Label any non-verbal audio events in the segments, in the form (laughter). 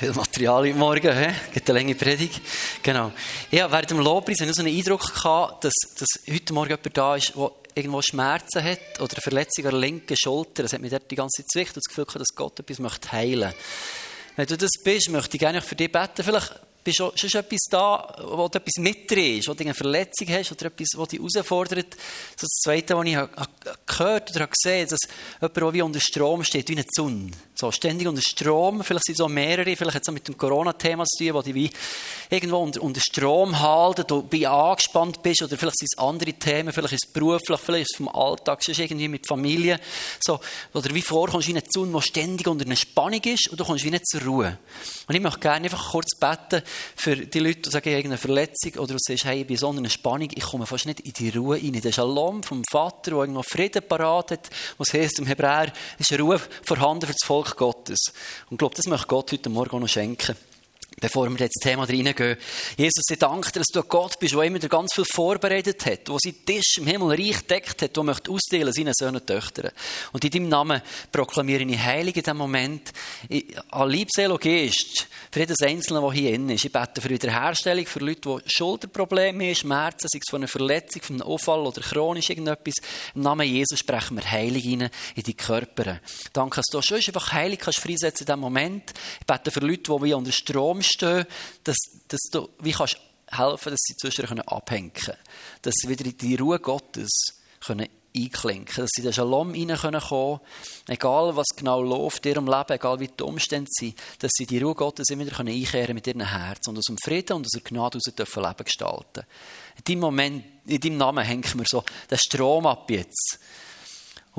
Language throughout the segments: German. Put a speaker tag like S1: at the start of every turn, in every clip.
S1: Viel Material heute Morgen, he? Gibt eine lange Predigt. Genau. Ja, während dem Lobpreis habe ich so einen Eindruck gehabt, dass, dass heute Morgen jemand da ist, der irgendwo Schmerzen hat oder eine Verletzung an der linken Schulter. Das hat mich dort die ganze Zeit zwickt und das Gefühl gehabt, dass Gott etwas möchte heilen möchte. Wenn du das bist, möchte ich gerne für dich beten. Vielleicht bist du schon etwas da, wo du etwas mitdrehst, wo du eine Verletzung hast oder etwas, was dich herausfordert. Das, das Zweite, was ich gehört oder gesehen habe, dass jemand, der wie unter Strom steht, wie eine Sonne. So, ständig unter Strom. Vielleicht sind es auch mehrere, vielleicht hat auch mit dem Corona-Thema zu tun, wo die wie irgendwo unter, unter Strom halten, du bei angespannt bist, oder vielleicht sind es andere Themen, vielleicht ist es beruflich, vielleicht ist es vom Alltag, sonst irgendwie mit Familie. So, oder wie vorkommst du wie eine Sonne, die ständig unter einer Spannung ist, und du kommst wie nicht zur Ruhe. Und ich möchte gerne einfach kurz beten, für die Leute, die sagen, ich habe eine Verletzung oder du sagst, hey, ich bin so einer Spannung, ich komme fast nicht in die Ruhe rein. Der Shalom vom Vater, der irgendwo Frieden parat hat, was heißt im Hebräer, ist eine Ruhe vorhanden für das Volk Gottes. Und ich glaube, das möchte Gott heute Morgen noch schenken bevor wir jetzt das Thema reingehen. Jesus, ich danke dir, dass du Gott bist, der immer ganz viel vorbereitet hat, der seinen Tisch im Himmel reich deckt hat, der möchte ausdehlen seinen Söhnen und Töchtern. Und in deinem Namen proklamiere ich Heilig in diesem Moment, an Liebseel und Geist, für jedes Einzelne, der hier innen ist. Ich bete für Wiederherstellung, für Leute, die Schulterprobleme haben, Schmerzen, sei es von einer Verletzung, von einem Unfall oder chronisch irgendetwas. Im Namen Jesus sprechen wir Heilig rein in die Körper. Danke, dass du schon einfach Heilig kannst freisetzen in diesem Moment. Ich bete für Leute, die wie unter Strom stehen, dass, dass du wie kannst helfen, dass sie zwischen abhängen können. Dass sie wieder in die Ruhe Gottes können einklinken dass sie in den Shalom reinkommen können, egal was genau läuft in ihrem Leben, egal wie die Umstände sind, dass sie die Ruhe Gottes immer wieder einkehren mit ihrem Herz und aus dem Frieden und aus der Gnade heraus dürfen Leben gestalten. In deinem Moment, in deinem Namen hängen wir so den Strom ab jetzt.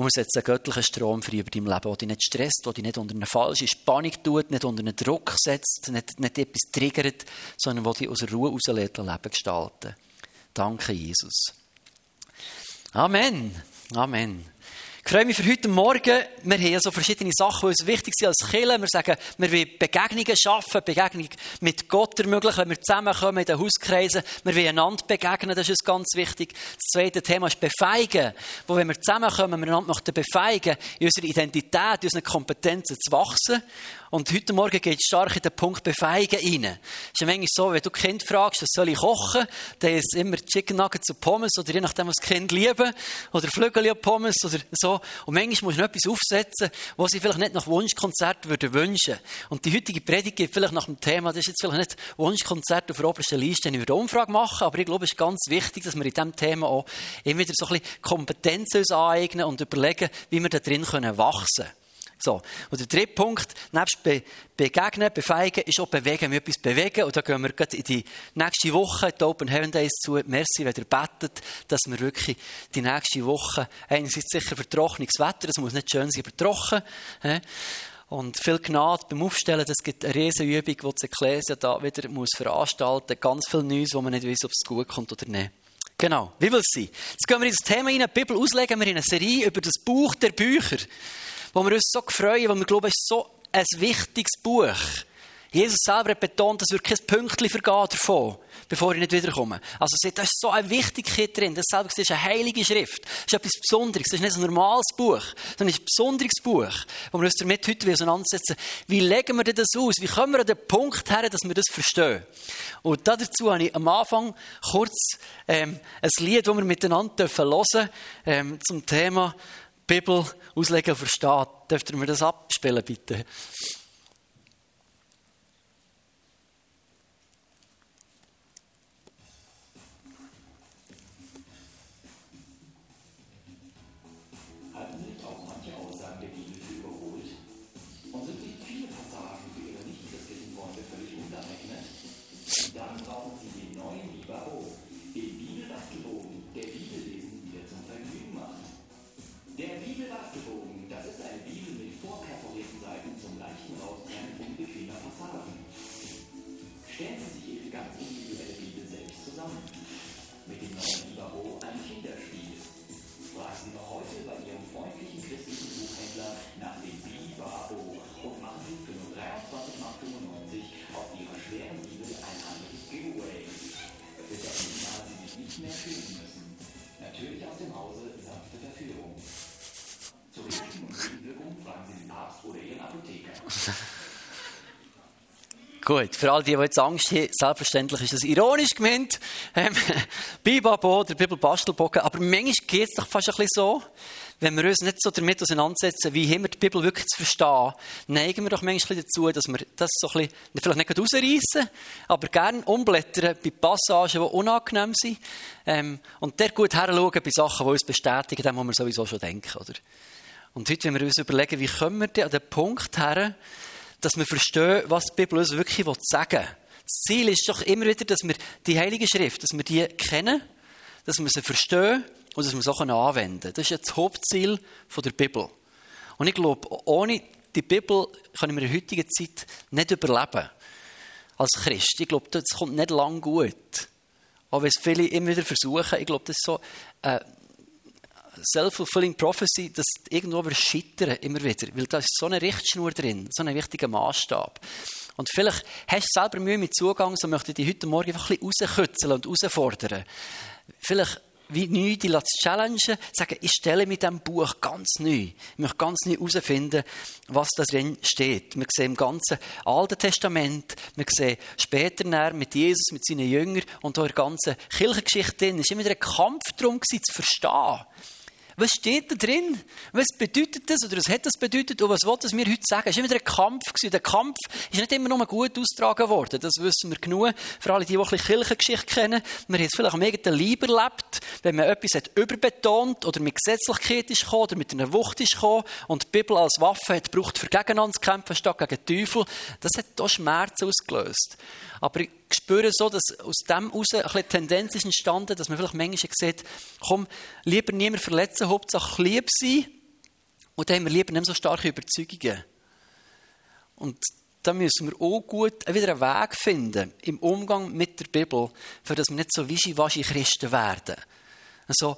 S1: Und wir setzen einen göttlichen Strom frei über dein Leben, der dich nicht stresst, der dich nicht unter eine falsche Spannung tut, nicht unter einen Druck setzt, nicht, nicht etwas triggert, sondern der dich aus der Ruhe rauslässt, Leben gestalten. Danke, Jesus. Amen. Amen. Ich freue mich für heute Morgen. Wir haben so verschiedene Sachen, die uns wichtig sind als Kirche. Wir sagen, wir wollen Begegnungen schaffen, Begegnungen mit Gott ermöglichen, wenn wir zusammenkommen in den Hauskreisen. Wir wollen einander begegnen, das ist uns ganz wichtig. Das zweite Thema ist Befeigen. Wo, wenn wir zusammenkommen, wir einander möchten befeigen, in unserer Identität, in unseren Kompetenzen zu wachsen. Und heute Morgen geht es stark in den Punkt Befeigen rein. Es ist ja manchmal so, wenn du Kind fragst, was soll ich kochen, dann ist es immer Chicken Nuggets und Pommes oder je nachdem, was das Kind lieben. Oder Flügel und Pommes oder so. Und manchmal du noch etwas aufsetzen, was sie vielleicht nicht nach Wunschkonzert würden wünschen. Und die heutige Predigt geht vielleicht nach dem Thema, das ist jetzt vielleicht nicht Wunschkonzert auf der obersten Liste, ich würde eine Umfrage machen, aber ich glaube, es ist ganz wichtig, dass wir in diesem Thema auch immer wieder so ein bisschen Kompetenzen aneignen und überlegen, wie wir da drin wachsen können. So. Und der dritte Punkt, nebst Be Begegnen, Befeigen, ist auch Bewegen. Wir etwas bewegen. Und da gehen wir gerade in die nächste Woche, die Open Heaven Days zu. Merci, wenn ihr betet, dass wir wirklich die nächste Woche, einerseits sicher für trockenes Wetter, es muss nicht schön sein, aber trocken. Und viel Gnade beim Aufstellen, das gibt eine Riesenübung, die die Ecclesia da wieder muss veranstalten muss. Ganz viel Neues, wo man nicht weiß, ob es gut kommt oder nicht. Genau, wie will es sein? Jetzt gehen wir in das Thema rein, die Bibel auslegen wir in eine Serie über das Buch der Bücher wo wir uns so freuen, wo wir glauben, es ist so ein wichtiges Buch. Jesus selber hat betont, dass wir kein Pünktchen vergehen davon, bevor ich nicht wiederkomme. Also, da ist so eine Wichtigkeit drin. Das selber ist eine heilige Schrift. Das ist etwas Besonderes. Das ist nicht ein normales Buch, sondern es ist ein besonderes Buch, wo wir uns damit heute auseinandersetzen. Wie legen wir das aus? Wie kommen wir an den Punkt her, dass wir das verstehen? Und dazu habe ich am Anfang kurz ähm, ein Lied, das wir miteinander hören dürfen, ähm, zum Thema Bibel auslegen und verstehen. Dürft ihr mir das abspielen, bitte? Gut, für alle, die, die jetzt Angst haben, selbstverständlich ist das ironisch gemeint. Ähm, (laughs) Bibabo, der Bibelbastelbogen. Aber manchmal geht es doch fast ein bisschen so, wenn wir uns nicht so damit auseinandersetzen, wie haben wir die Bibel wirklich zu verstehen, neigen wir doch manchmal dazu, dass wir das so ein bisschen, vielleicht nicht rausreißen, aber gerne umblättern bei Passagen, die unangenehm sind. Ähm, und der gut heranschauen bei Sachen, die uns bestätigen, dem, was wir sowieso schon denken, oder? Und heute, wenn wir uns überlegen, wie kommen wir denn an den Punkt her, dass wir verstehen, was die Bibel uns wirklich sagen will. Das Ziel ist doch immer wieder, dass wir die Heilige Schrift, dass wir die kennen, dass wir sie verstehen und dass wir sie auch anwenden können. Das ist das Hauptziel der Bibel. Und ich glaube, ohne die Bibel können wir in der heutigen Zeit nicht überleben. Als Christ. Ich glaube, das kommt nicht lang gut. Auch wenn es viele immer wieder versuchen, ich glaube, das ist so äh, self-fulfilling prophecy, dass irgendwo wir scheitern immer wieder. Weil da ist so eine Richtschnur drin, so ein wichtiger Maßstab. Und vielleicht hast du selber Mühe mit Zugang, so möchte ich dich heute Morgen einfach ein bisschen rauskützeln und herausfordern. Vielleicht wie neu die challengen, sagen, ich stelle mit diesem Buch ganz neu. Ich möchte ganz neu herausfinden, was da drin steht. Wir sehen im ganzen Alten Testament, wir sehen später mit Jesus, mit seinen Jüngern und auch in der ganzen Kirchengeschichte drin, es war immer wieder ein Kampf darum, zu verstehen. Was steht da drin? Was bedeutet das oder was hat das bedeutet und was will das mir heute sagen? Es war immer ein Kampf. Der Kampf ist nicht immer nur gut austragen worden. Das wissen wir genug. Für alle, die, die ein bisschen Kirchengeschichte kennen. Man hat es vielleicht am eigenen Leib erlebt, wenn man etwas hat überbetont oder mit Gesetzlichkeit ist gekommen oder mit einer Wucht ist gekommen und die Bibel als Waffe hat gebraucht, für gegeneinander zu kämpfen, statt gegen den Teufel. Das hat auch Schmerzen ausgelöst. Aber spüre so, dass aus dem heraus eine Tendenz ist entstanden, dass man vielleicht manchmal sieht, komm, lieber niemand verletzen, Hauptsache lieb sein. Und dann haben wir lieber nicht so starke Überzeugungen. Und da müssen wir auch gut wieder einen Weg finden im Umgang mit der Bibel, für dass wir nicht so wischiwaschi Christen werden. Also,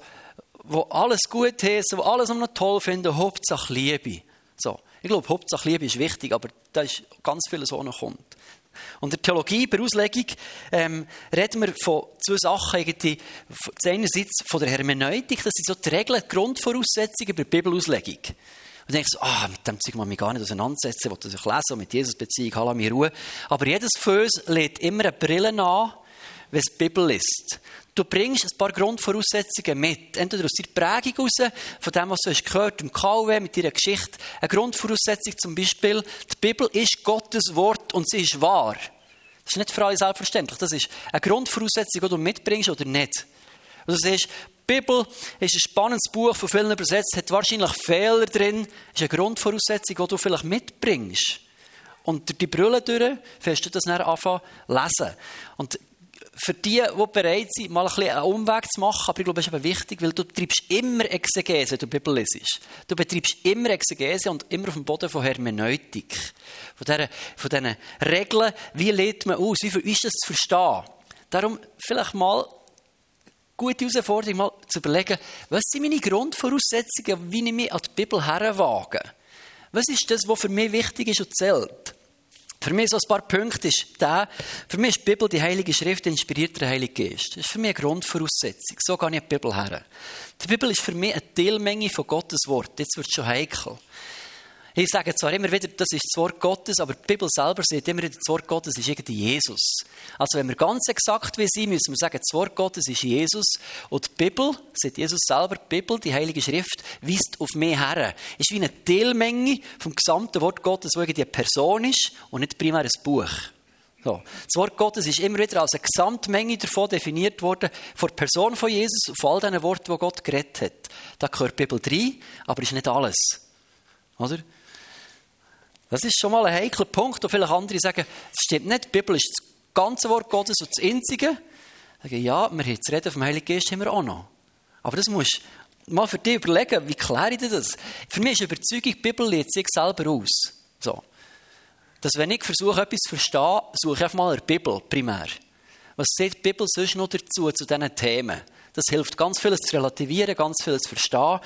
S1: wo alles gut heißen, wo alles noch toll finden, Hauptsache Liebe. So. Ich glaube, Hauptsache Liebe ist wichtig, aber da ist ganz vieles, was noch kommt. Und in der Theologie, bei Auslegung, ähm, reden wir von zwei Sachen. Irgendwie. Einerseits von der Hermeneutik, das sind so die Regeln, die Grundvoraussetzungen bei der Bibelauslegung. Und dann ich so, ah, mit dem Zeug muss ich mich gar nicht auseinandersetzen, ich will das lesen, mit Jesus-Beziehung, hallo, mir Ruhe. Aber jedes von uns lädt immer eine Brille an, wenn es die Bibel ist. Du bringst ein paar Grundvoraussetzungen mit. Entweder aus deiner Prägung raus, von dem, was du hast gehört, im KW, mit deiner Geschichte. Eine Grundvoraussetzung zum Beispiel, die Bibel ist Gottes Wort und sie ist wahr. Das ist nicht für alle selbstverständlich. Das ist eine Grundvoraussetzung, die du mitbringst oder nicht. Also du siehst, die Bibel ist ein spannendes Buch, von vielen übersetzt, hat wahrscheinlich Fehler drin, ist eine Grundvoraussetzung, die du vielleicht mitbringst. Und durch die Brille durch wirst du das dann anfangen lesen. Und für die, die bereit sind, mal ein bisschen einen Umweg zu machen, aber ich glaube, es ist eben wichtig, weil du betreibst immer Exegese, wenn du Bibel lesest. Du betreibst immer Exegese und immer auf dem Boden von Hermeneutik. Von, dieser, von diesen Regeln, wie lädt man aus, wie ist das zu verstehen. Darum vielleicht mal gute Herausforderung, mal zu überlegen, was sind meine Grundvoraussetzungen, wie ich mich an die Bibel herwage. Was ist das, was für mich wichtig ist und zählt? Für mich so ein paar Punkte ist der, für mich ist die Bibel, die Heilige Schrift, inspiriert der Heilige Geist. Das ist für mich eine Grundvoraussetzung. So gehe ich die Bibel her. Die Bibel ist für mich eine Teilmenge von Gottes Wort. Jetzt wird es schon heikel. Ich sage zwar immer wieder, das ist das Wort Gottes, aber die Bibel selber sagt immer wieder, das Wort Gottes ist irgendwie Jesus. Also wenn wir ganz exakt wie sind, müssen wir sagen, das Wort Gottes ist Jesus. Und die Bibel, sagt Jesus selber, die Bibel, die Heilige Schrift, weist auf mich her. Ist wie eine Teilmenge vom gesamten Wort Gottes, wo irgendwie eine Person ist und nicht primär ein Buch. So. Das Wort Gottes ist immer wieder als eine Gesamtmenge davon definiert worden, von der Person von Jesus, auf all diesen Worten, die Gott geredet hat. Da gehört die Bibel rein, aber ist nicht alles. Oder? Das ist schon mal ein heikler Punkt, wo vielleicht andere sagen, das stimmt nicht, die Bibel ist das ganze Wort Gottes und das Einzige. Sagen, ja, wir haben das Reden vom Heiligen Geist haben wir auch noch. Aber das musst du mal für dich überlegen, wie kläre ich das? Für mich ist Überzeugung, die Bibel lädt sich selber aus. So. Dass wenn ich versuche, etwas zu verstehen, suche ich einfach mal in der Bibel primär. Was sagt die Bibel sonst noch dazu, zu diesen Themen? Das hilft ganz vieles zu relativieren, ganz vieles zu verstehen.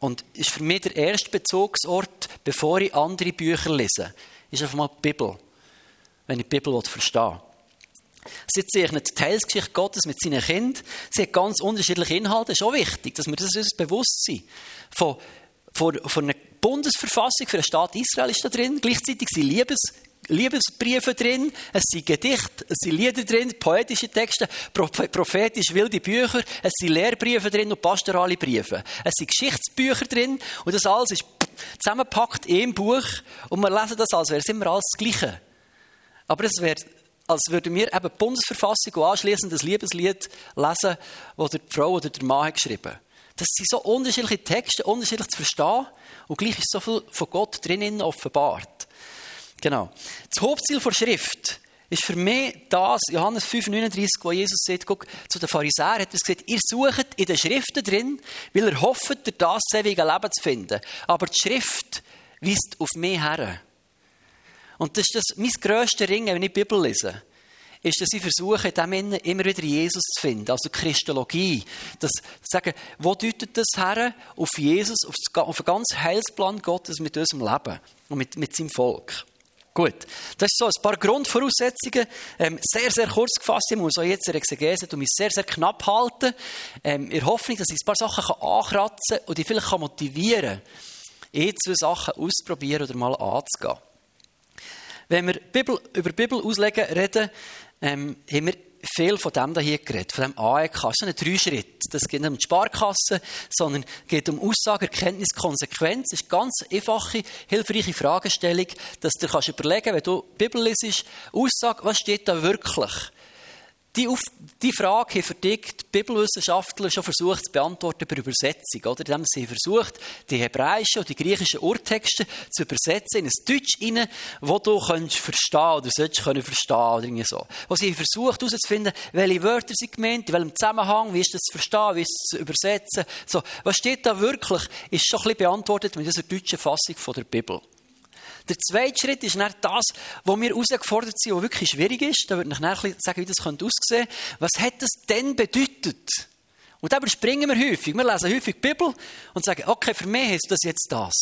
S1: Und ist für mich der erste Bezugsort, bevor ich andere Bücher lese, ist einfach mal die Bibel. Wenn ich die Bibel verstehe. Sie zeichnet die Teilsgeschichte Gottes mit seinen Kindern. Sie hat ganz unterschiedliche Inhalte. Das ist auch wichtig, dass wir das bewusst sind. Von, von, von einer Bundesverfassung für den Staat Israel ist da drin. Gleichzeitig sind Liebes Liebesbriefe drin, es sind Gedichte, es sind Lieder drin, poetische Texte, prophetisch wilde Bücher, es sind Lehrbriefe drin und pastorale Briefe. Es sind Geschichtsbücher drin und das alles ist zusammengepackt in einem Buch und wir lesen das, als wäre es immer alles das Gleiche. Aber es wäre, als würden wir eben die Bundesverfassung und anschließend das Liebeslied lesen, das die Frau oder der Mann hat geschrieben hat. Das sind so unterschiedliche Texte, unterschiedlich zu verstehen und gleich ist so viel von Gott drinnen offenbart. Genau. Das Hauptziel der Schrift ist für mich das, Johannes 5,39, wo Jesus sagt, guck, zu den Pharisäern hat er gesagt, ihr sucht in den Schriften drin, weil ihr hofft, das ewige Leben zu finden. Aber die Schrift weist auf mich her. Und das ist das, mein grösster Ring, wenn ich die Bibel lese ist, dass ich versuche, in dem immer wieder Jesus zu finden. Also Christologie. Das sagen, wo deutet das her? Auf Jesus, auf den ganzen Heilsplan Gottes mit unserem Leben und mit, mit seinem Volk. Gut, das sind so ein paar Grundvoraussetzungen. Ähm, sehr, sehr kurz gefasst. Ich muss auch jetzt eine Exegese mich sehr, sehr knapp halten. Ähm, in Hoffnung, dass ich ein paar Sachen ankratzen kann und die vielleicht motivieren kann, eh zwei Sachen auszuprobieren oder mal anzugehen. Wenn wir Bibel, über Bibel auslegen reden, ähm, haben wir viel von dem hier geredet, von dem AEK. Das ist so ein Dreischritt. Das geht nicht um die Sparkasse, sondern geht um Aussage, Erkenntnis, Konsequenz. Das ist eine ganz einfache, hilfreiche Fragestellung, dass du überlegen kannst, wenn du die Bibel liest, Aussage, was steht da wirklich? Die, auf, die Frage haben für dich die Bibelwissenschaftler schon versucht zu beantworten über Übersetzung. Oder? Indem sie versucht, die hebräischen und die griechischen Urtexte zu übersetzen in ein Deutsch hinein, wo du kannst verstehen oder sollst können verstehen oder so. Wo sie versucht herauszufinden, welche Wörter sie gemeint, in welchem Zusammenhang, wie ist das zu verstehen, wie ist das zu übersetzen. So, was steht da wirklich, ist schon ein bisschen beantwortet mit dieser deutschen Fassung von der Bibel. Der zweite Schritt ist dann das, wo wir herausgefordert sind, was wirklich schwierig ist. Da würde ich nachher sagen, wie das aussehen könnte. Was hat das denn bedeutet? Und da überspringen wir häufig. Wir lesen häufig die Bibel und sagen, okay, für mich ist das jetzt das.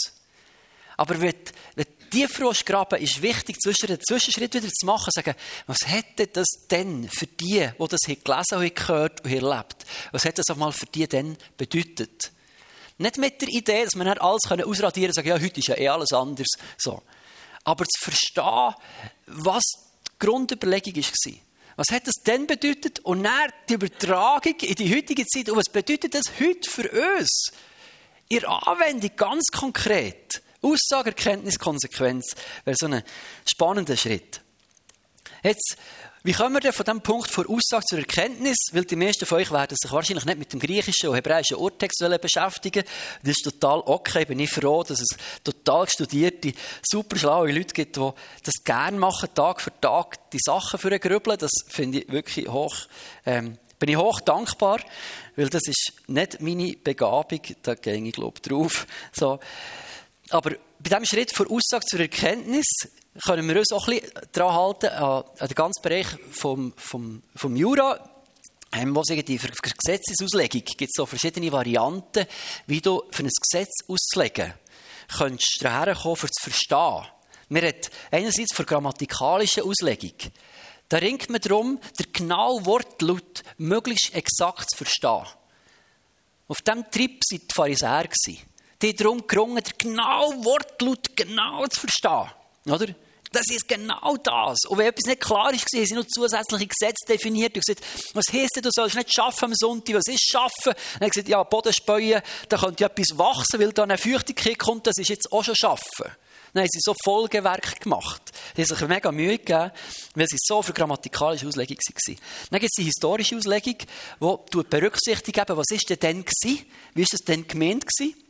S1: Aber wenn, wenn tiefer graben, ist wichtig, zwischen den Zwischenschritt wieder zu machen, sagen, was hätte das denn für die, die das gelesen haben, gehört und erlebt, was hätte das auch mal für die denn bedeutet? Nicht mit der Idee, dass wir alles ausradieren können und sagen, ja, heute ist ja eh alles anders. So. Aber zu verstehen, was die Grundüberlegung war. Was hat das denn bedeutet? Und dann die Übertragung in die heutige Zeit. Und was bedeutet das heute für uns? In Anwendung ganz konkret. Aussage, Erkenntnis, Konsequenz wäre so ein spannender Schritt. Jetzt wie kommen wir denn von diesem Punkt vor Aussage zur Erkenntnis? Weil die meisten von euch werden sich wahrscheinlich nicht mit dem griechischen und hebräischen Urtext beschäftigen. Das ist total okay. Bin ich froh, dass es total studierte, super schlaue Leute gibt, die das gerne machen, Tag für Tag die Sachen für grübeln. Das finde ich wirklich hoch, ähm, bin ich hoch dankbar, weil das ist nicht meine Begabung. Da gehe ich, glaube ich, drauf. So. Aber bei diesem Schritt von Aussage zur Erkenntnis können wir uns auch ein bisschen daran halten, an, den ganzen Bereich vom, vom, vom Jura. Ähm, was die für Gesetzesauslegung gibt es so verschiedene Varianten, wie du für ein Gesetz auszulegen könntest herkommen, für zu verstehen. Man hat einerseits für grammatikalische Auslegung. Da ringt man darum, der genaue Wortlaut möglichst exakt zu verstehen. Auf diesem Trip waren die Pharisäer. Die darum gerungen, der genaue Wortlaut genau zu verstehen. Oder? Das ist genau das. Und wenn etwas nicht klar ist, sie noch zusätzliche Gesetze definiert und gesagt, was heisst denn, du sollst nicht schaffen am Sonntag, was ist schaffen? Dann haben sie gesagt, ja, Boden speuen, da könnte ja etwas wachsen, weil da eine Feuchtigkeit kommt, das ist jetzt auch schon schaffen. Dann haben sie so Folgewerk gemacht. Die haben sich mega Mühe gegeben, weil sie so für grammatikalische Auslegung waren. Dann gibt es die historische Auslegung, die berücksichtigt, was ist denn dann? Wie ist das denn gemeint gewesen?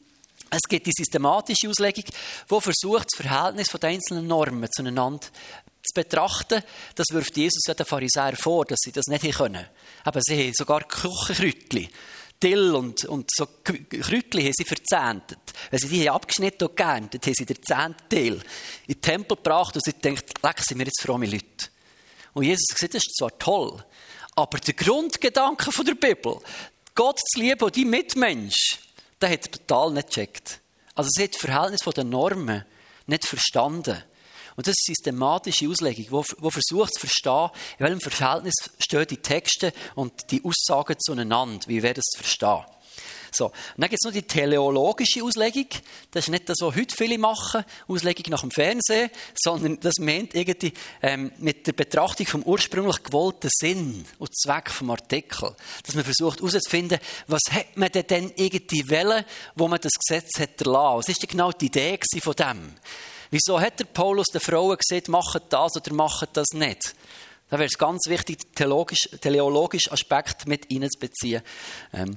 S1: Es gibt die systematische Auslegung, die versucht, das Verhältnis der einzelnen Normen zueinander zu betrachten. Das wirft Jesus den Pharisäern vor, dass sie das nicht können. Aber sie haben sogar Küchenkräutchen. Dill und, und so Kräutchen haben sie verzehntet. Wenn sie die haben abgeschnitten und geerntet, haben sie den zehnten Teil in den Tempel gebracht und sie denkt, leck, sind wir jetzt fromme Leute. Und Jesus gesagt, das ist zwar toll, aber der Grundgedanke der Bibel, Gott zu lieben und die Mitmensch, der hat total nicht gecheckt. Also sie hat das Verhältnis der Normen nicht verstanden. Und das ist eine systematische Auslegung, die versucht zu verstehen, in welchem Verhältnis stehen die Texte und die Aussagen zueinander, wie wäre das verstehen. So. Und dann gibt es noch die teleologische Auslegung. Das ist nicht das, was heute viele machen, Auslegung nach dem Fernsehen, sondern das meint irgendwie ähm, mit der Betrachtung vom ursprünglich gewollten Sinn und Zweck vom Artikel. Dass man versucht herauszufinden, was hat man denn irgendwie wollen, wo man das Gesetz hat erlassen. Was ist denn genau die Idee von dem? Wieso hat der Paulus den Frauen gesagt, macht das oder macht das nicht? Da wäre es ganz wichtig, den theologischen teleologische Aspekt mit einzubeziehen. Ähm,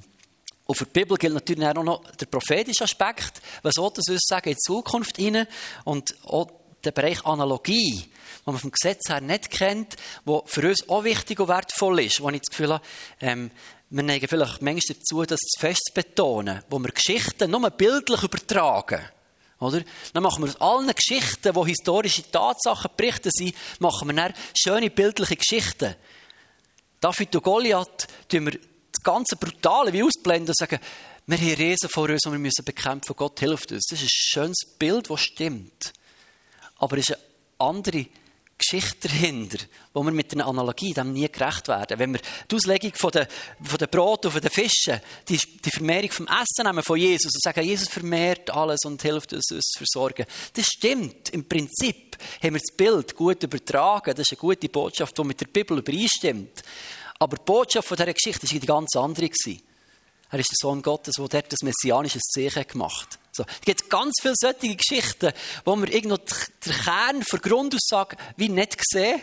S1: und für die Bibel gilt natürlich auch noch der prophetische Aspekt. Was soll das uns sagen in die Zukunft hinein? Und auch der Bereich Analogie, den man vom Gesetz her nicht kennt, der für uns auch wichtig und wertvoll ist, wo ich das Gefühl habe, ähm, wir neigen vielleicht manchmal dazu, das fest zu betonen, wo wir Geschichten nur bildlich übertragen. Oder? Dann machen wir aus allen Geschichten, wo historische Tatsachen berichten sind, machen wir dann schöne bildliche Geschichten. David und Goliath tun wir das ganze Brutale wie ausblenden und sagen, wir haben Riesen vor uns und wir müssen bekämpfen. Gott hilft uns. Das ist ein schönes Bild, das stimmt. Aber es ist eine andere Geschichte dahinter, wo wir mit einer Analogie dem nie gerecht werden. Wenn wir die Auslegung von den, von den Brot und den Fischen, die, die Vermehrung vom Essen nehmen von Jesus und sagen, Jesus vermehrt alles und hilft uns, uns zu versorgen. Das stimmt. Im Prinzip haben wir das Bild gut übertragen. Das ist eine gute Botschaft, die mit der Bibel übereinstimmt. Aber die Botschaft dieser Geschichte war eine ganz andere. Er ist der Sohn Gottes, der dort das messianische Zeichen gemacht hat. So. Es gibt ganz viele solche Geschichten, wo wir irgendwo den Kern der Grundaussage wie nicht sehen,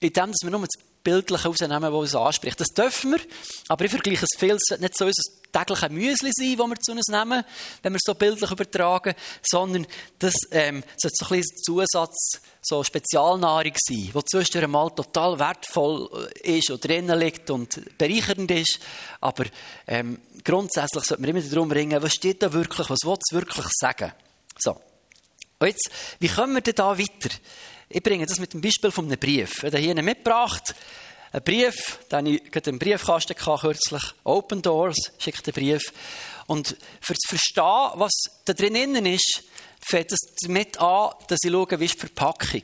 S1: indem wir nur das Bildliche rausnehmen, das uns anspricht. Das dürfen wir, aber ich vergleiche es viel, es nicht so unser tägliche Müsli sein, das wir zu uns nehmen, wenn wir es so bildlich übertragen, sondern das ähm, sollte so ein bisschen Zusatz, so Spezialnahrung sein, die zwischendurch mal total wertvoll äh, ist und drinnen liegt und bereichernd ist, aber ähm, grundsätzlich sollte man immer darum ringen, was steht da wirklich, was will es wirklich sagen. So. Und jetzt, wie kommen wir denn da weiter? Ich bringe das mit dem Beispiel von einem Brief. Ich habe hier einen mitgebracht. Ein Brief, den ich gerade im Briefkasten hatte, kürzlich. Open Doors schickt einen Brief. Und für zu verstehen, was da drin ist, fängt es damit an, dass ich schaue, wie ist die Verpackung.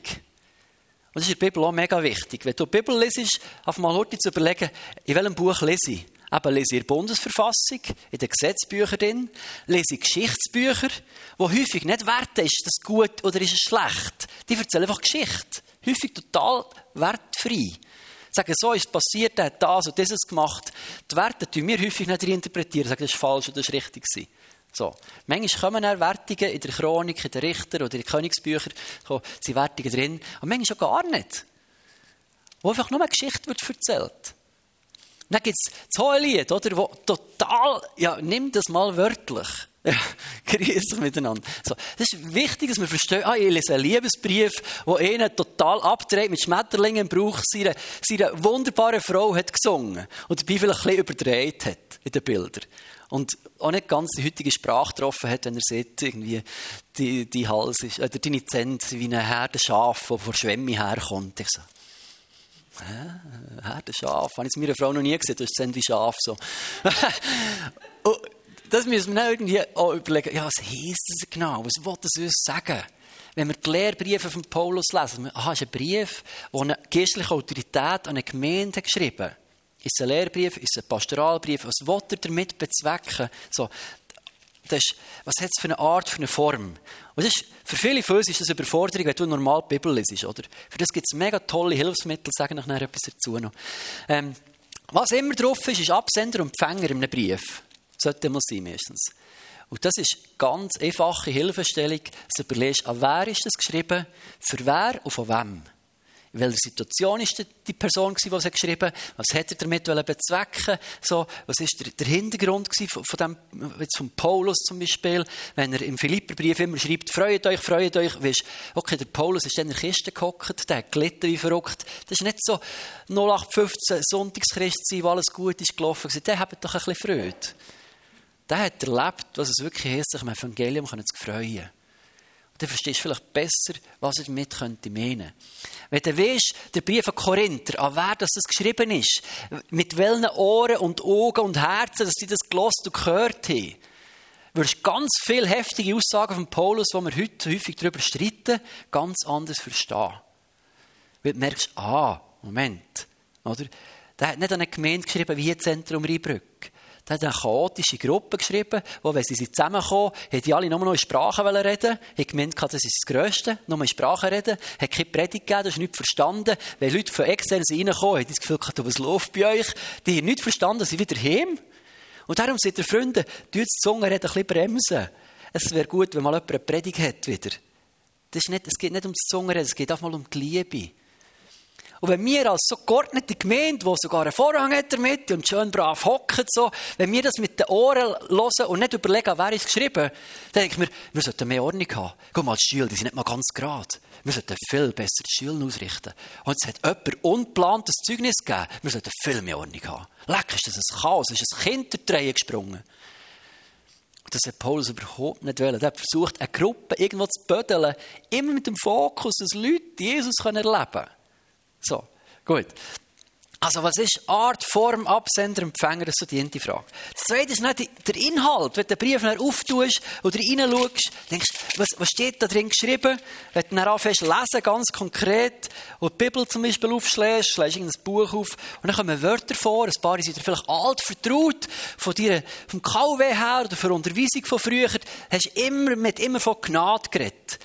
S1: Und das ist in der Bibel auch mega wichtig. Wenn du die Bibel lesest, auf mal heute zu überlegen, in welchem Buch lese ich. Eben lese ich in Bundesverfassung, in den Gesetzbüchern drin, lese ich Geschichtsbücher, wo häufig nicht wert ist, das gut oder ist es schlecht. Die erzählen einfach Geschichte. Häufig total wertfrei. Sagen, so ist passiert, er hat das und dieses gemacht. Die Werte tun wir häufig nicht reinterpretieren, sagen, das ist falsch oder das ist richtig. So. Manchmal kommen Wertungen in der Chronik, in den Richter oder in den Königsbüchern, so, sind Wertungen drin, aber manchmal auch gar nicht. Wo einfach nur eine Geschichte wird erzählt. Dann gibt es das Hohelied, oder, wo total, ja, nimm das mal wörtlich. Ja, (laughs) grüß miteinander. So, das ist wichtig, dass wir verstehen, ah, ich lese einen Liebesbrief, wo einer total abdreht mit Schmetterlingen im Brauch seine, seine wunderbare Frau hat gesungen und dabei vielleicht ein bisschen überdreht hat in den Bildern. Und auch nicht ganz die heutige Sprache getroffen hat, wenn er sieht, irgendwie, die, die Hals ist, oder deine Zähne wie eine Herde Schaf, die vor Schwemme herkommt. Ich so, Hä? Herde Schaf? Habe ich es meiner Frau noch nie gesehen, das ist wie Schaf so. (laughs) das müssen wir irgendwie auch überlegen, ja, was heisst das genau? Was will das uns sagen? Wenn wir die Lehrbriefe von Paulus lesen, aha, ist ein Brief, der eine geistliche Autorität an eine Gemeinde geschrieben hat. Ist es ein Lehrbrief, ist es ein Pastoralbrief? Was will er damit bezwecken? So, das was hat es für eine Art, für eine Form? Und ist, für viele von uns ist das eine Überforderung, wenn du normal die Bibel liest, oder? Für das gibt es mega tolle Hilfsmittel, sagen nachher etwas dazu noch. Ähm, was immer drauf ist, ist Absender und Empfänger in einem Brief. Sollte mal sein, meistens. Und das ist eine ganz einfache Hilfestellung, dass du überlegst, an wer ist das geschrieben, für wer und von wem. In welcher Situation ist die Person, die es geschrieben hat? Was hat er damit bezwecken so, Was ist der, Hintergrund von, dem, von Paulus zum Beispiel? Wenn er im Philipperbrief immer schreibt, freut euch, freut euch, weißt, okay, der Paulus ist in der Kiste gehockt, der hat gelitten wie verrückt. Das ist nicht so 0815 Sonntagschrist sein, wo alles gut ist gelaufen. Der hat doch ein bisschen Freude der hat erlebt, was es wirklich heißt, sich im Evangelium zu freuen. Dann verstehst du vielleicht besser, was er damit könnte meinen. Wenn du weißt, der Brief an Korinther, an wer das geschrieben ist, mit welchen Ohren und Augen und Herzen, dass sie das gelost und gehört haben, wirst du ganz viele heftige Aussagen von Paulus, wo wir heute häufig darüber streiten, ganz anders verstehen. Weil du merkst, ah, Moment, oder? Der hat nicht an eine Gemeinde geschrieben wie Zentrum Rheinbrück Der hat eine chaotische Gruppe geschrieben, wo, wenn sie zusammenkommen, die alle nur noch in Sprachen reden haben gemeint, das ist das Größte, nur in Sprachen reden, hat keine Predigt gegeben, das ist nicht verstanden. Wenn Leute von extern reinkommen, die das Gefühl, was läuft bei euch? Die haben nicht verstanden, sind wieder heim. Und darum sind ihr Freunde, die Zunge reden, ein bisschen bremsen. Es wäre gut, wenn mal jemand eine Predigt hat wieder. Das ist nicht, es geht nicht um das Zungenreden, es geht auch mal um die Liebe. Und wenn wir als so geordnete Gemeinde, die sogar einen Vorhang hat damit und schön brav hocken, so, wenn wir das mit den Ohren hören und nicht überlegen, wer ist geschrieben, dann denke ich mir, wir sollten mehr Ordnung haben. Guck mal, die Schüler, die sind nicht mal ganz gerade. Wir sollten viel besser die Schüler ausrichten. Und es hat jemand unplantes Zeugnis gegeben. Wir sollten viel mehr Ordnung haben. Leck, ist das ein Chaos, ist ein Kind der Träne gesprungen. Das hat Paulus überhaupt nicht wollen. Er hat versucht, eine Gruppe irgendwo zu bödeln, immer mit dem Fokus, dass Leute Jesus erleben können. So, gut. Also, was ist Art, Form, Absender, Empfänger? Das ist so die Frage. Das zweite ist nicht der Inhalt. Wenn du den Brief auftust oder reinschaust, denkst was, was steht da drin geschrieben? Wenn du dann anfängst lesen, ganz konkret, und die Bibel zum Beispiel aufschlägst, schlägst irgendein Buch auf, und dann kommen Wörter vor, ein paar sind dir vielleicht alt vertraut, von dir, vom KW her oder von der Unterweisung von früher, hast immer, mit immer von Gnade geredet.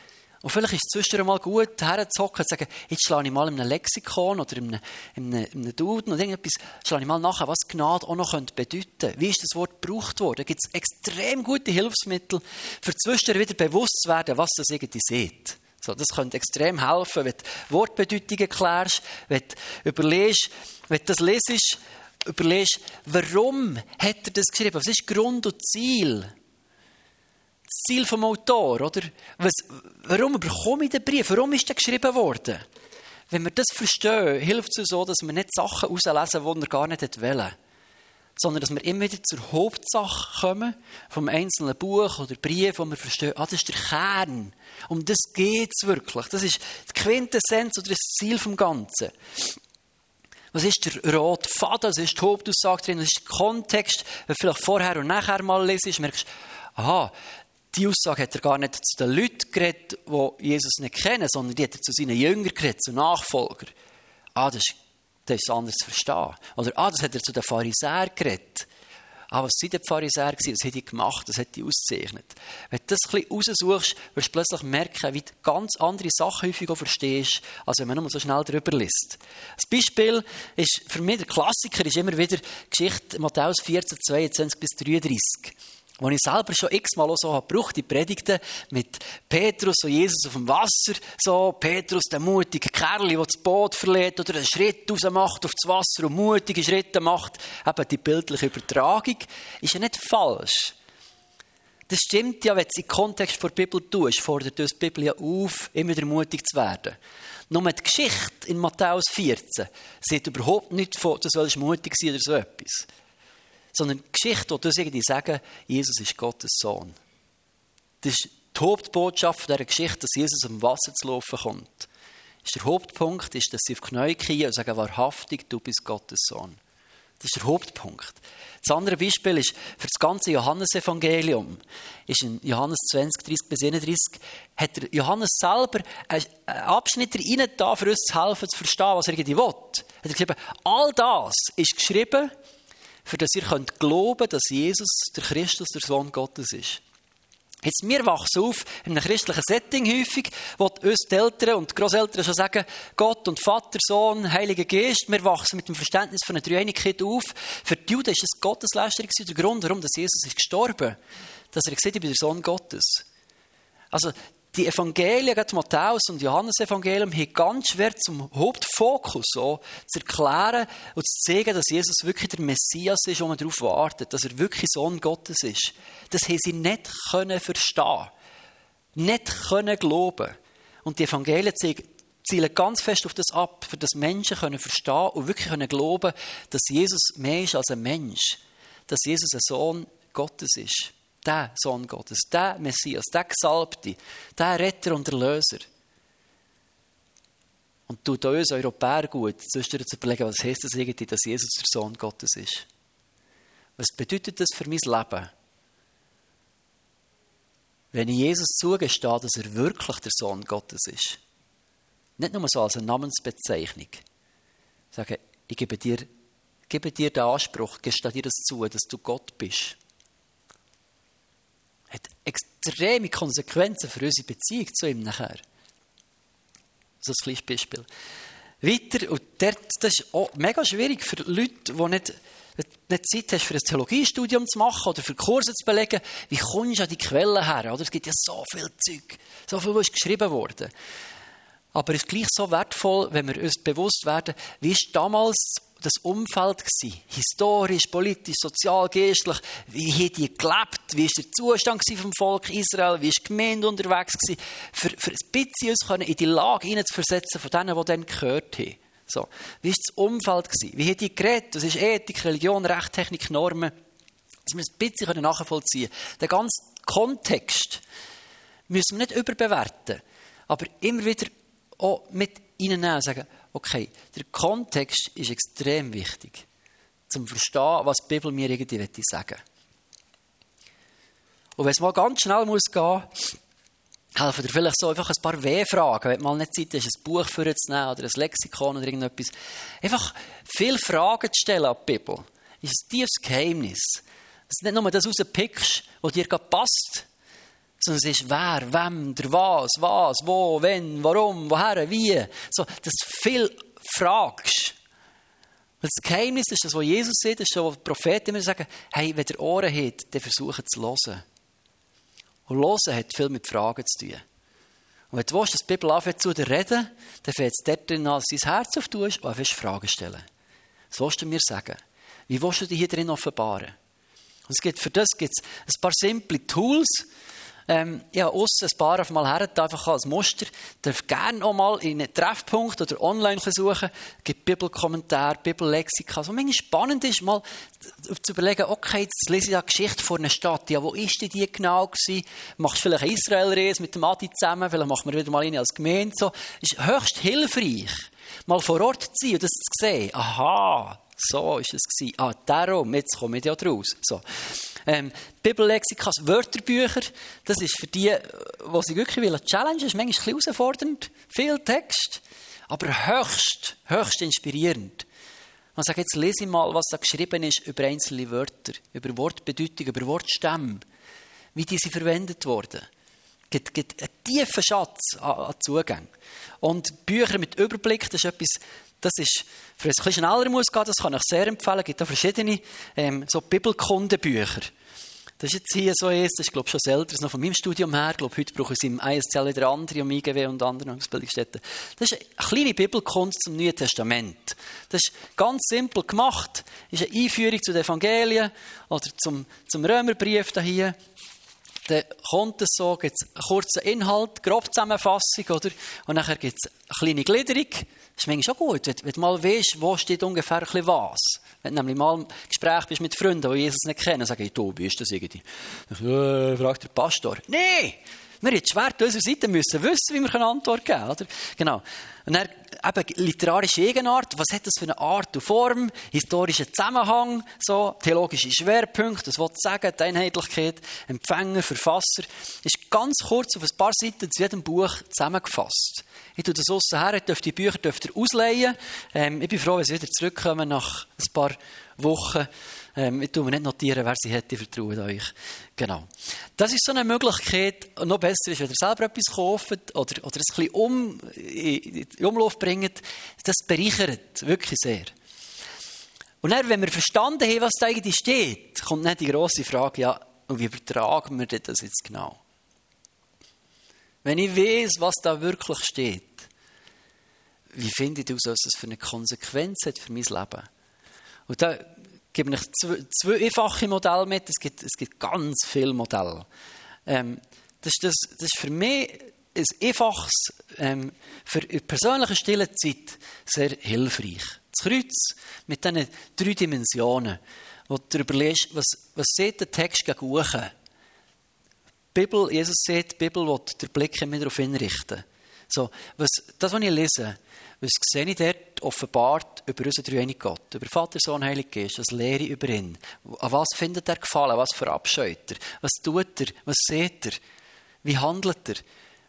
S1: Und vielleicht ist es zwischendurch mal gut, herzuhocken und zu sagen, jetzt schlage ich mal in einem Lexikon oder in einem, in einem, in einem Duden oder irgendetwas, schlage ich mal nachher, was Gnade auch noch bedeuten könnte. Wie ist das Wort gebraucht worden? Da gibt es extrem gute Hilfsmittel, für zwischendurch wieder bewusst zu werden, was das irgendwie sieht. So, das könnte extrem helfen, wenn du Wortbedeutungen klärst, wenn du überlegst, wenn du das lesest, überlegst, warum hat er das geschrieben? Was ist Grund und Ziel? Das Ziel vom Autor, oder? Was, warum bekomme ich den Brief? Warum ist der geschrieben worden? Wenn wir das verstehen, hilft es uns so, dass wir nicht Sachen auslesen, die wir gar nicht wollen. Sondern dass wir immer wieder zur Hauptsache kommen, vom einzelnen Buch oder Brief, wo wir verstehen, ah, das ist der Kern. Um das geht es wirklich. Das ist die Quintessenz oder das Ziel vom Ganzen. Was ist der rote Faden? Was ist die Hauptaussage drin? Was ist der Kontext? Wenn du vielleicht vorher und nachher mal lesest, merkst du, aha, die Aussage hat er gar nicht zu den Leuten geredet, die Jesus nicht kennen, sondern die hat er zu seinen Jüngern geredet, zu Nachfolgern. Ah, das ist, das ist anders zu verstehen. Oder, ah, das hat er zu den Pharisäern geredet. Ah, was sind die Pharisäer? Was haben die gemacht? Das hat die ausgezeichnet. Wenn du das ein bisschen raussuchst, wirst du plötzlich merken, wie du ganz andere Sachen häufig auch verstehst, als wenn man nur so schnell drüber liest. Das Beispiel ist, für mich der Klassiker ist immer wieder Geschichte Matthäus 14, 22 bis 33 wo ich selber schon x-mal so habe gebraucht, die Predigten mit Petrus und Jesus auf dem Wasser, so Petrus, der mutige Kerl, der das Boot verliert oder einen Schritt raus macht auf das Wasser und mutige Schritte macht, eben die bildliche Übertragung, ist ja nicht falsch. Das stimmt ja, wenn du es im Kontext der Bibel tust, fordert uns die Bibel ja auf, immer wieder mutig zu werden. Nur die Geschichte in Matthäus 14 sieht überhaupt nicht von, du sollst mutig sein oder so etwas sondern Geschichte, die irgendwie sagen, Jesus ist Gottes Sohn. Das ist die Hauptbotschaft dieser Geschichte, dass Jesus am Wasser zu laufen kommt. der Hauptpunkt ist, dass sie auf die Knie gehen und sagen, wahrhaftig, du bist Gottes Sohn. Das ist der Hauptpunkt. Das andere Beispiel ist für das ganze Johannesevangelium. Ist in Johannes 20, 30 bis 31 hat Johannes selber einen Abschnitt rein da, für uns zu helfen, zu verstehen, was er irgendwie will. Er hat geschrieben, all das ist geschrieben, für das ihr könnt glauben, dass Jesus der Christus, der Sohn Gottes ist. Jetzt, wir wachsen auf in einem christlichen Setting häufig, wo uns die Eltern und die Großeltern schon sagen, Gott und Vater, Sohn, Heiliger Geist, wir wachsen mit dem Verständnis von einer Dreieinigkeit auf. Für die Juden ist es Gotteslästerung der Grund, warum Jesus ist gestorben. Dass er gesagt hat, ich bin der Sohn Gottes. Also, die Evangelien, gerade Matthäus und Johannes Evangelium, haben ganz schwer zum Hauptfokus so, zu erklären und zu zeigen, dass Jesus wirklich der Messias ist, wo man darauf wartet, dass er wirklich Sohn Gottes ist. Das haben sie nicht können verstehen, nicht können glauben. Und die Evangelien zielen ganz fest auf das ab, für das Menschen können verstehen und wirklich können glauben, dass Jesus mehr ist als ein Mensch, dass Jesus ein Sohn Gottes ist der Sohn Gottes, der Messias, der Gesalbte, der Retter und Erlöser. Und tut uns Europäer gut, sonst zu überlegen, was heißt das eigentlich, dass Jesus der Sohn Gottes ist. Was bedeutet das für mein Leben? Wenn ich Jesus zugestehe, dass er wirklich der Sohn Gottes ist. Nicht nur so als eine Namensbezeichnung. Ich sage, ich gebe dir gebe dir den Anspruch, gestehe dir das zu, dass du Gott bist. Hat extreme Konsequenzen für unsere Beziehung zu ihm nachher. So ein kleines Beispiel. Weiter, und dort, das ist auch mega schwierig für Leute, die nicht, nicht Zeit haben, für ein Theologiestudium zu machen oder für Kurse zu belegen. Wie kommst du an die Quellen her? Oder? Es gibt ja so viel Zeug, so viel, was geschrieben wurde. Aber es ist gleich so wertvoll, wenn wir uns bewusst werden, wie ist damals das Umfeld gewesen? Historisch, politisch, sozial, geistlich. Wie haben die gelebt? Wie war der Zustand vom Volk Israel? Wie war die Gemeinde unterwegs gewesen? Für, für ein bisschen uns in die Lage hineinzuversetzen von denen, die dann gehört haben. So. Wie war das Umfeld gewesen? Wie haben die geredet? Was ist Ethik, Religion, Recht, Technik, Normen? Dass wir ein bisschen nachvollziehen können. Den ganzen Kontext müssen wir nicht überbewerten, aber immer wieder auch mit und sagen, okay, der Kontext ist extrem wichtig, zum Verstehen, was die Bibel mir irgendwie sagen. Und wenn es mal ganz schnell muss gehen helfen dir vielleicht so einfach ein paar W-Fragen, wenn du mal nicht Zeit hast, ein Buch für zu nehmen oder ein Lexikon oder irgendetwas. Einfach viele Fragen zu stellen an die Bibel. Das ist ein tiefes Geheimnis. Dass du nicht nur das rauspickst, was dir gerade passt, sondern es ist wer, wem, der was, was, wo, wenn, warum, woher, wie. So, dass du viel fragst. das Geheimnis ist das, was Jesus sieht, ist was die Propheten immer sagen, hey, wenn der Ohren hat, dann versuche zu hören. Und hören hat viel mit Fragen zu tun. Und wenn du willst, dass die Bibel anfängt zu dir reden, dann fängt es dort drin an, sein Herz auftust und anfängst Fragen stellen. Was willst du mir sagen? Wie willst du dich hier drin offenbaren? Und es gibt, für das gibt es ein paar simple Tools, ähm, habe aussen ein paar auf mal her, einfach als Muster. Darf gerne auch mal in einen Treffpunkt oder online suchen. Es gibt Bibelkommentare, Bibellexika. Was manchmal spannend ist, mal zu überlegen, okay, jetzt lese ich eine Geschichte von einer Stadt. Ja, wo ist die, die genau gewesen? Machst vielleicht eine Israel-Reise mit dem Adi zusammen? Vielleicht machen wir wieder mal eine als Gemeinde. So. Ist höchst hilfreich, mal vor Ort zu sein und das zu sehen. Aha, so ist es. Ah, darum, jetzt komme ich ja draus. So. Ähm, Bibellexikas, Wörterbücher, das ist für die, die sich wirklich will, challenge, ist manchmal ein bisschen herausfordernd. Viel Text, aber höchst, höchst inspirierend. Man sagt, jetzt lese ich mal, was da geschrieben ist über einzelne Wörter, über Wortbedeutung, über Wortstämme, wie diese verwendet wurden. Es gibt, gibt einen tiefen Schatz an, an Zugang. Und Bücher mit Überblick, das ist etwas, das ist, für ein bisschen schneller muss gehen, das kann ich sehr empfehlen. Es gibt auch verschiedene, ähm, so Bibelkundebücher. Das ist jetzt hier so eins, das ist, glaube ich, schon älter, noch von meinem Studium her. Ich glaube, heute brauchen sie im ISCL wieder andere, um IGW und anderen Ausbildungsstätten. Das ist eine kleine Bibelkunst zum Neuen Testament. Das ist ganz simpel gemacht. Das ist eine Einführung zu den Evangelien oder zum, zum Römerbrief da hier. Dann kommt es so, gibt es einen kurzen Inhalt, grobe Zusammenfassung, oder? Und nachher gibt es eine kleine Gliederung. Das ist manchmal schon gut, wenn, wenn du mal weißt, wo steht ungefähr ein bisschen was. Wenn du nämlich mal im Gespräch bist mit Freunden, die Jesus nicht kennen, sage ich, du, wie ist das irgendwie? Äh, fragt der Pastor. Nein! Wir haben schwer unserer Seite müssen wissen, wie wir eine Antwort geben können. Oder? Genau. Und dann eben literarische Eigenart. Was hat das für eine Art und Form? Historischer Zusammenhang, so, theologische Schwerpunkte, das wollte sagen, die Einheitlichkeit, Empfänger, Verfasser. Ist ganz kurz auf ein paar Seiten zu jedem Buch zusammengefasst. Ich tue das aussen her, ich dürfte die Bücher dürft ihr ausleihen. Ähm, ich bin froh, wenn sie wieder zurückkommen nach ein paar Wochen. Ähm, ich tue mir nicht notieren, wer sie ich vertraue euch. Genau. Das ist so eine Möglichkeit, noch besser ist, wenn ihr selber etwas kauft oder, oder es bisschen um, in Umlauf bringt. Das bereichert wirklich sehr. Und dann, wenn wir verstanden haben, was da eigentlich steht, kommt dann die grosse Frage, ja, und wie übertragen wir das jetzt genau? Wenn ich weiß, was da wirklich steht, wie finde ich aus, was das für eine Konsequenz hat für mein Leben? Und da gebe ich zwei, zwei einfache Modelle mit. Es gibt, es gibt ganz viele Modelle. Ähm, das, das, das ist für mich ein einfaches, ähm, für persönliche stille Zeit sehr hilfreich. Das Kreuz mit diesen drei Dimensionen, wo du überlegst, was, was sieht der Text gegen oben? Bibel, Jesus sagt, die Bibel will den Blick immer darauf hinrichten. So, was, das, was ich lese, was sehe ich dort offenbart über unseren dreieinigen Gott, über Vater, Sohn, Heilig Geist, was lehre ich über ihn? An was findet er Gefallen? Was verabscheut er? Was tut er? Was sieht er? Wie handelt er?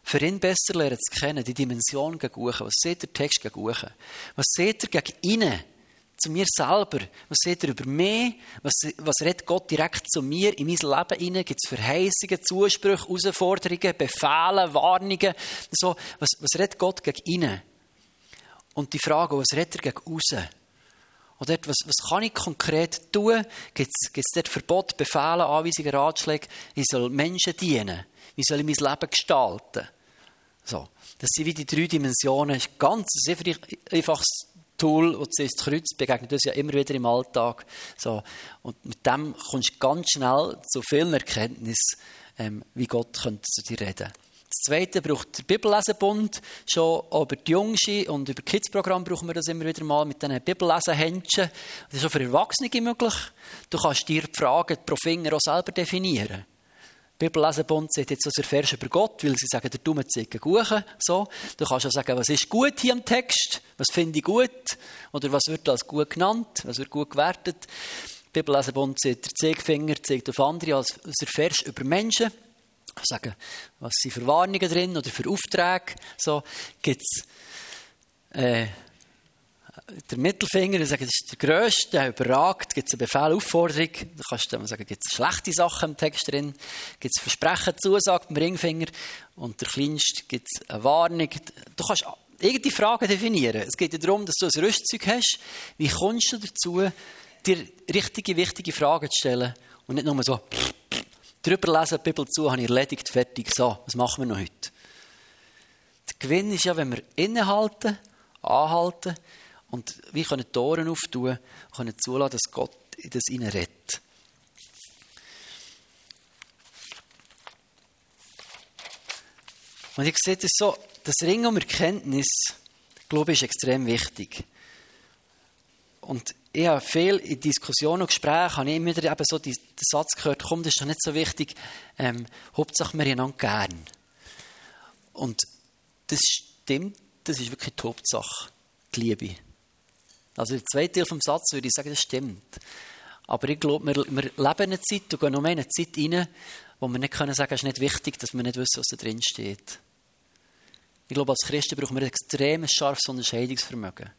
S1: Für ihn besser lernen zu kennen, die Dimension gegen Was sieht der Text gegen Was sieht er gegen innen? zu mir selber? Was sagt er über mich? Was, was redet Gott direkt zu mir in mein Leben hinein? Gibt es Verheißungen, Zusprüche, Herausforderungen, Befehle, Warnungen? So, was, was redet Gott gegen innen? Und die Frage, was redet er gegen außen? Oder was, was kann ich konkret tun? Gibt es dort Verbot, Befehle, Anweisungen, Ratschläge? Ich soll Menschen dienen. Wie soll ich mein Leben gestalten? So. Das sind wie die drei Dimensionen. Das ist ein ganz einfaches Tool, und das Kreuz, begegnet uns ja immer wieder im Alltag. So. Und mit dem kommst du ganz schnell zu vielen Erkenntnissen, ähm, wie Gott könnte zu dir reden. Das Zweite braucht der Bibellesebund. Schon über die Jungschi und über das Kids-Programm brauchen wir das immer wieder mal mit diesen Bibellesenhändchen. Das ist auch für Erwachsene möglich. Du kannst dir die Fragen pro Finger auch selber definieren. Bibellesebund sagt jetzt, was erfährst über Gott, weil sie sagen, der Dumme zeigt Guchen, so. Du kannst auch sagen, was ist gut hier im Text? Was finde ich gut? Oder was wird als gut genannt? Was wird gut gewertet? Bibellesebund sagt, der Zeigefinger zeigt auf andere, als was erfährst über Menschen. Sagen, was sind für Warnungen drin oder für Aufträge? So, gibt's, äh, der Mittelfinger, ich sage, das ist der grösste, der überragt, gibt es eine Befehl, Aufforderung, da kannst du sagen, gibt es schlechte Sachen im Text drin, gibt es Versprechen, Zusage beim Ringfinger und der kleinste gibt es eine Warnung. Du kannst irgendeine Frage definieren. Es geht ja darum, dass du ein Rüstzeug hast. Wie kommst du dazu, dir richtige, wichtige Fragen zu stellen und nicht nur so drüber lesen, die Bibel zu, habe ich erledigt, fertig, so, was machen wir noch heute? Der Gewinn ist ja, wenn wir innehalten, anhalten, und wir können die Tore auftun, können zulassen, dass Gott in das redet. Und ich sehe das so, das Ring um Erkenntnis, glaube ich, ist extrem wichtig. Und ich habe viel in Diskussionen und Gesprächen, habe ich immer wieder eben so den Satz gehört, komm, das ist doch nicht so wichtig, ähm, Hauptsache wir einander gern. Und das stimmt, das ist wirklich die Hauptsache, die Liebe. Also der zweite Teil vom Satz würde ich sagen, das stimmt. Aber ich glaube, wir, wir leben eine Zeit und gehen noch mehr in eine Zeit rein, wo wir nicht können sagen, es ist nicht wichtig, dass wir nicht wissen, was da drin steht. Ich glaube, als Christen brauchen wir ein extremes scharfes Unterscheidungsvermögen.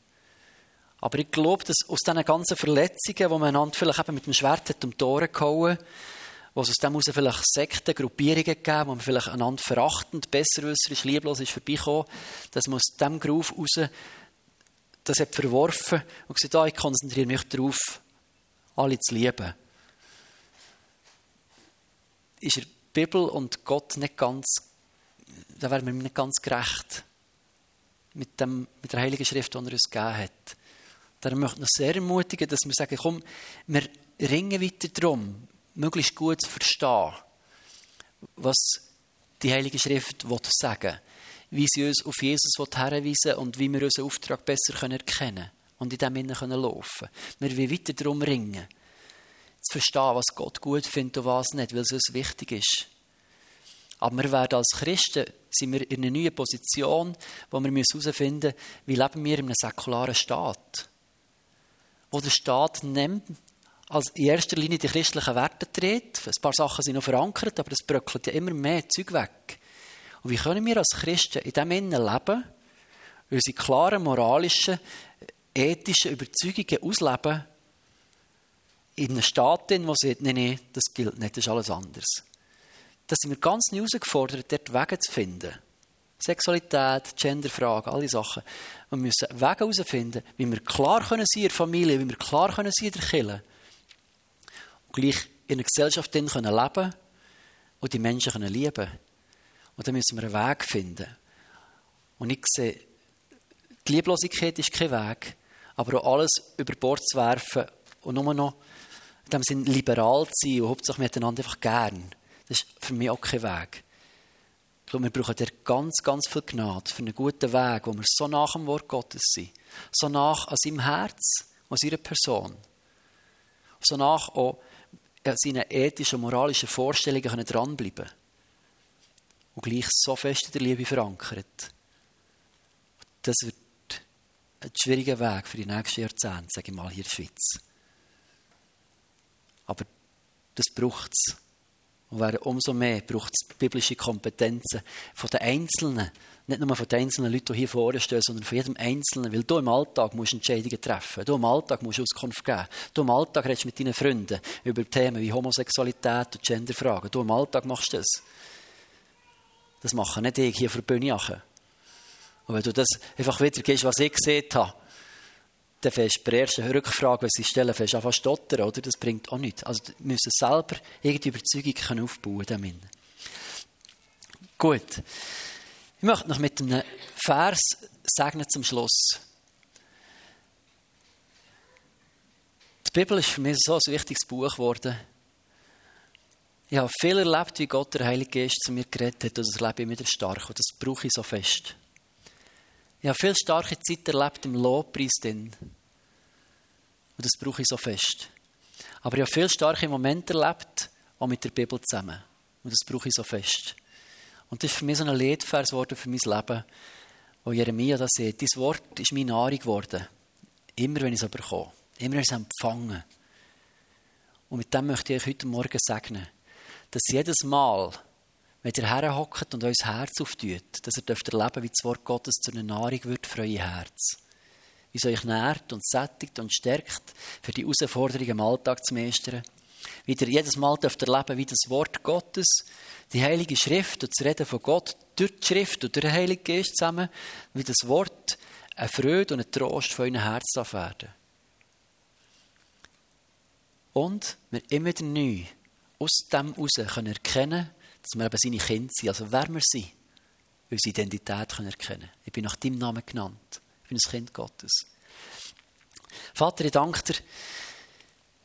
S1: Aber ich glaube, dass aus diesen ganzen Verletzungen, die man einander vielleicht eben mit dem Schwert hat um die Tore gehauen, wo es aus dem heraus vielleicht Sekten, Gruppierungen gegeben, wo man vielleicht einander verachtend, besserwisserisch, lieblos ist vorbeigekommen, dass man aus diesem Groove heraus das hat verworfen und gesagt, ah, ich konzentriere mich darauf, alle zu lieben. Ist er Bibel und Gott nicht ganz, da wären wir nicht ganz gerecht mit, dem, mit der Heiligen Schrift, die er uns gegeben hat. Darum möchte ich noch sehr ermutigen, dass wir sagen, komm, wir ringen weiter darum, möglichst gut zu verstehen, was die Heilige Schrift sagen will wie sie uns auf Jesus herweisen und wie wir unseren Auftrag besser erkennen können und in dem Innen können laufen. Wir wollen weiter darum ringen, zu verstehen, was Gott gut findet und was nicht, weil es uns wichtig ist. Aber wir werden als Christen sind wir in einer neuen Position, wo wir herausfinden müssen, wie leben wir in einem säkularen Staat. Wo der Staat nimmt, als in erster Linie die christlichen Werte tritt. Ein paar Sachen sind noch verankert, aber es bröckelt ja immer mehr Zeug weg. Und wie können wir als Christen in diesem Innen leben, unsere klaren moralischen, ethischen Überzeugungen ausleben, in einem Staat, der sagt, nein, nein, das gilt nicht, das ist alles anders. Da sind wir ganz neu herausgefordert, dort Wege zu finden. Sexualität, Genderfragen, alle Sachen. Wir müssen Wege herausfinden, wie wir klar können sein in der Familie, wie wir klar können sein in der Kirche. Und gleich in einer Gesellschaft leben können und die Menschen können lieben und dann müssen wir einen Weg finden. Und ich sehe, die Lieblosigkeit ist kein Weg, aber auch alles über Bord zu werfen und nur noch in dem Sinne liberal zu sein und hauptsächlich miteinander einfach gern. Das ist für mich auch kein Weg. Glaube, wir brauchen dir ganz, ganz viel Gnade für einen guten Weg, wo wir so nach dem Wort Gottes sind. So nach an seinem Herz, an seiner Person. So nach auch an seinen ethischen und moralischen Vorstellungen dranbleiben können und gleich so fest in der Liebe verankert. Das wird ein schwieriger Weg für die nächsten Jahrzehnte, sage ich mal, hier in der Schweiz. Aber das braucht es. Und umso mehr braucht es biblische Kompetenzen von den Einzelnen. Nicht nur von den einzelnen Leuten, die hier vorne stehen, sondern von jedem Einzelnen. Weil du im Alltag musst Entscheidungen treffen. Du im Alltag musst Auskunft geben. Du im Alltag redest mit deinen Freunden über Themen wie Homosexualität und Genderfragen. Du im Alltag machst das. Das machen nicht ich hier die Bühne. Und wenn du das einfach wiedergibst, was ich gesehen habe, dann fährst bei der ersten Rückfrage, wenn sie stellen, fährst einfach stottern, oder? Das bringt auch nichts. Also, wir müssen selber irgendeine Überzeugung aufbauen können. Gut. Ich möchte noch mit einem Vers segnen zum Schluss. Die Bibel ist für mich so ein wichtiges Buch geworden. Ich habe viel erlebt, wie Gott, der Heilige Geist, zu mir geredet hat, und das lebe ich wieder stark. Und das brauche ich so fest. Ich habe viel starke Zeit erlebt im Lobpreis. Drin. Und das brauche ich so fest. Aber ich habe viel starke Momente erlebt, auch mit der Bibel zusammen. Und das brauche ich so fest. Und das ist für mich so ein Leitvers geworden für mein Leben, wo Jeremia das sieht. Dieses Wort ist meine Nahrung geworden. Immer, wenn ich es bekomme. Immer, wenn ich es empfange. Und mit dem möchte ich euch heute Morgen segnen, dass jedes Mal, wenn ihr herhockt und euer Herz auftut, dass ihr dürft erleben, wie das Wort Gottes zu einer Nahrung wird für euer Herz. Wie es euch nährt und sättigt und stärkt, für die Herausforderungen im Alltag zu meistern. Wie ihr jedes Mal dürft erleben, wie das Wort Gottes, die Heilige Schrift und das Reden von Gott durch die Schrift und durch den Heiligen Geist zusammen, wie das Wort eine Freude und ein Trost euren Herzen darf werden. Und wir immer neu aus dem heraus können erkennen dass wir eben seine Kinder sind, also wer wir sind, unsere Identität können erkennen Ich bin nach deinem Namen genannt. Ich bin ein Kind Gottes. Vater, ich danke dir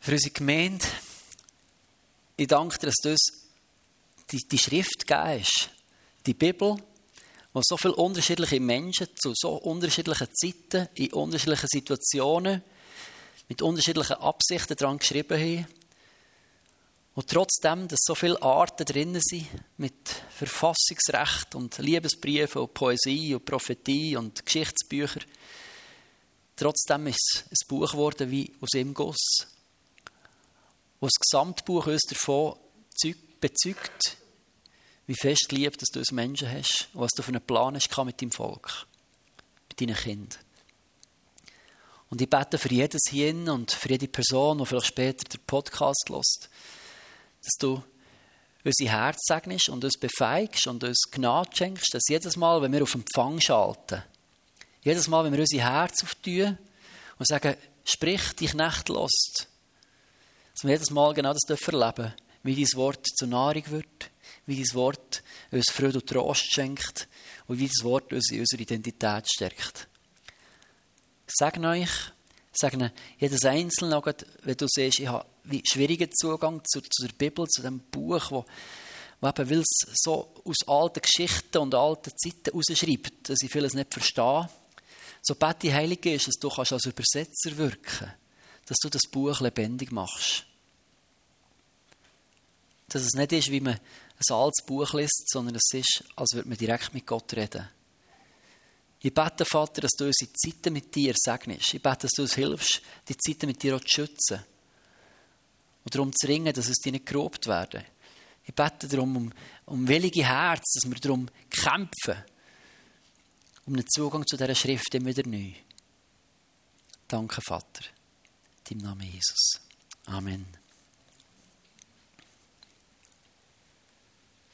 S1: für unsere Gemeinde. Ich danke dir, dass du uns die, die Schrift gibst, die Bibel, wo so viele unterschiedliche Menschen zu so unterschiedlichen Zeiten, in unterschiedlichen Situationen, mit unterschiedlichen Absichten daran geschrieben haben. Und trotzdem, dass so viele Arten drin sind, mit Verfassungsrecht und Liebesbriefen und Poesie und Prophetie und Geschichtsbücher, trotzdem ist es ein Buch geworden wie aus ihm Guss, wo das Gesamtbuch uns davon bezeugt, wie fest geliebt du als Menschen hast und was du für einen Plan hast mit deinem Volk, mit deinen Kindern. Und ich bete für jedes hier und für jede Person, die vielleicht später den Podcast hört, dass du unser Herz segnest und uns befeigst und uns Gnade schenkst, dass jedes Mal, wenn wir auf Empfang schalten, jedes Mal, wenn wir unser Herz auftun und sagen, sprich dich nicht los, dass wir jedes Mal genau das erleben wie dein Wort zur Nahrung wird, wie dein Wort uns Freude und Trost schenkt und wie dein Wort uns in unserer Identität stärkt. Sage euch, sagen jedes Einzelne, wenn du siehst, ich habe schwierigen Zugang zu, der Bibel, zu dem Buch, wo, wo eben, weil es so aus alten Geschichten und alten Zeiten rausschreibt, dass ich vieles nicht verstehe. So bete Heilige ist, dass du kannst als Übersetzer wirken dass du das Buch lebendig machst. Dass es nicht ist, wie man ein altes Buch liest, sondern es ist, als würde man direkt mit Gott reden. Ich bete, Vater, dass du unsere Zeiten mit dir segnest. Ich bete, dass du uns hilfst, die Zeiten mit dir auch zu schützen. Und darum zu ringen, dass es dir nicht gerobt werden. Ich bete darum um, um willige Herz, dass wir darum kämpfen. Um einen Zugang zu dieser Schrift immer wieder neu. Danke, Vater. In deinem Namen Jesus. Amen.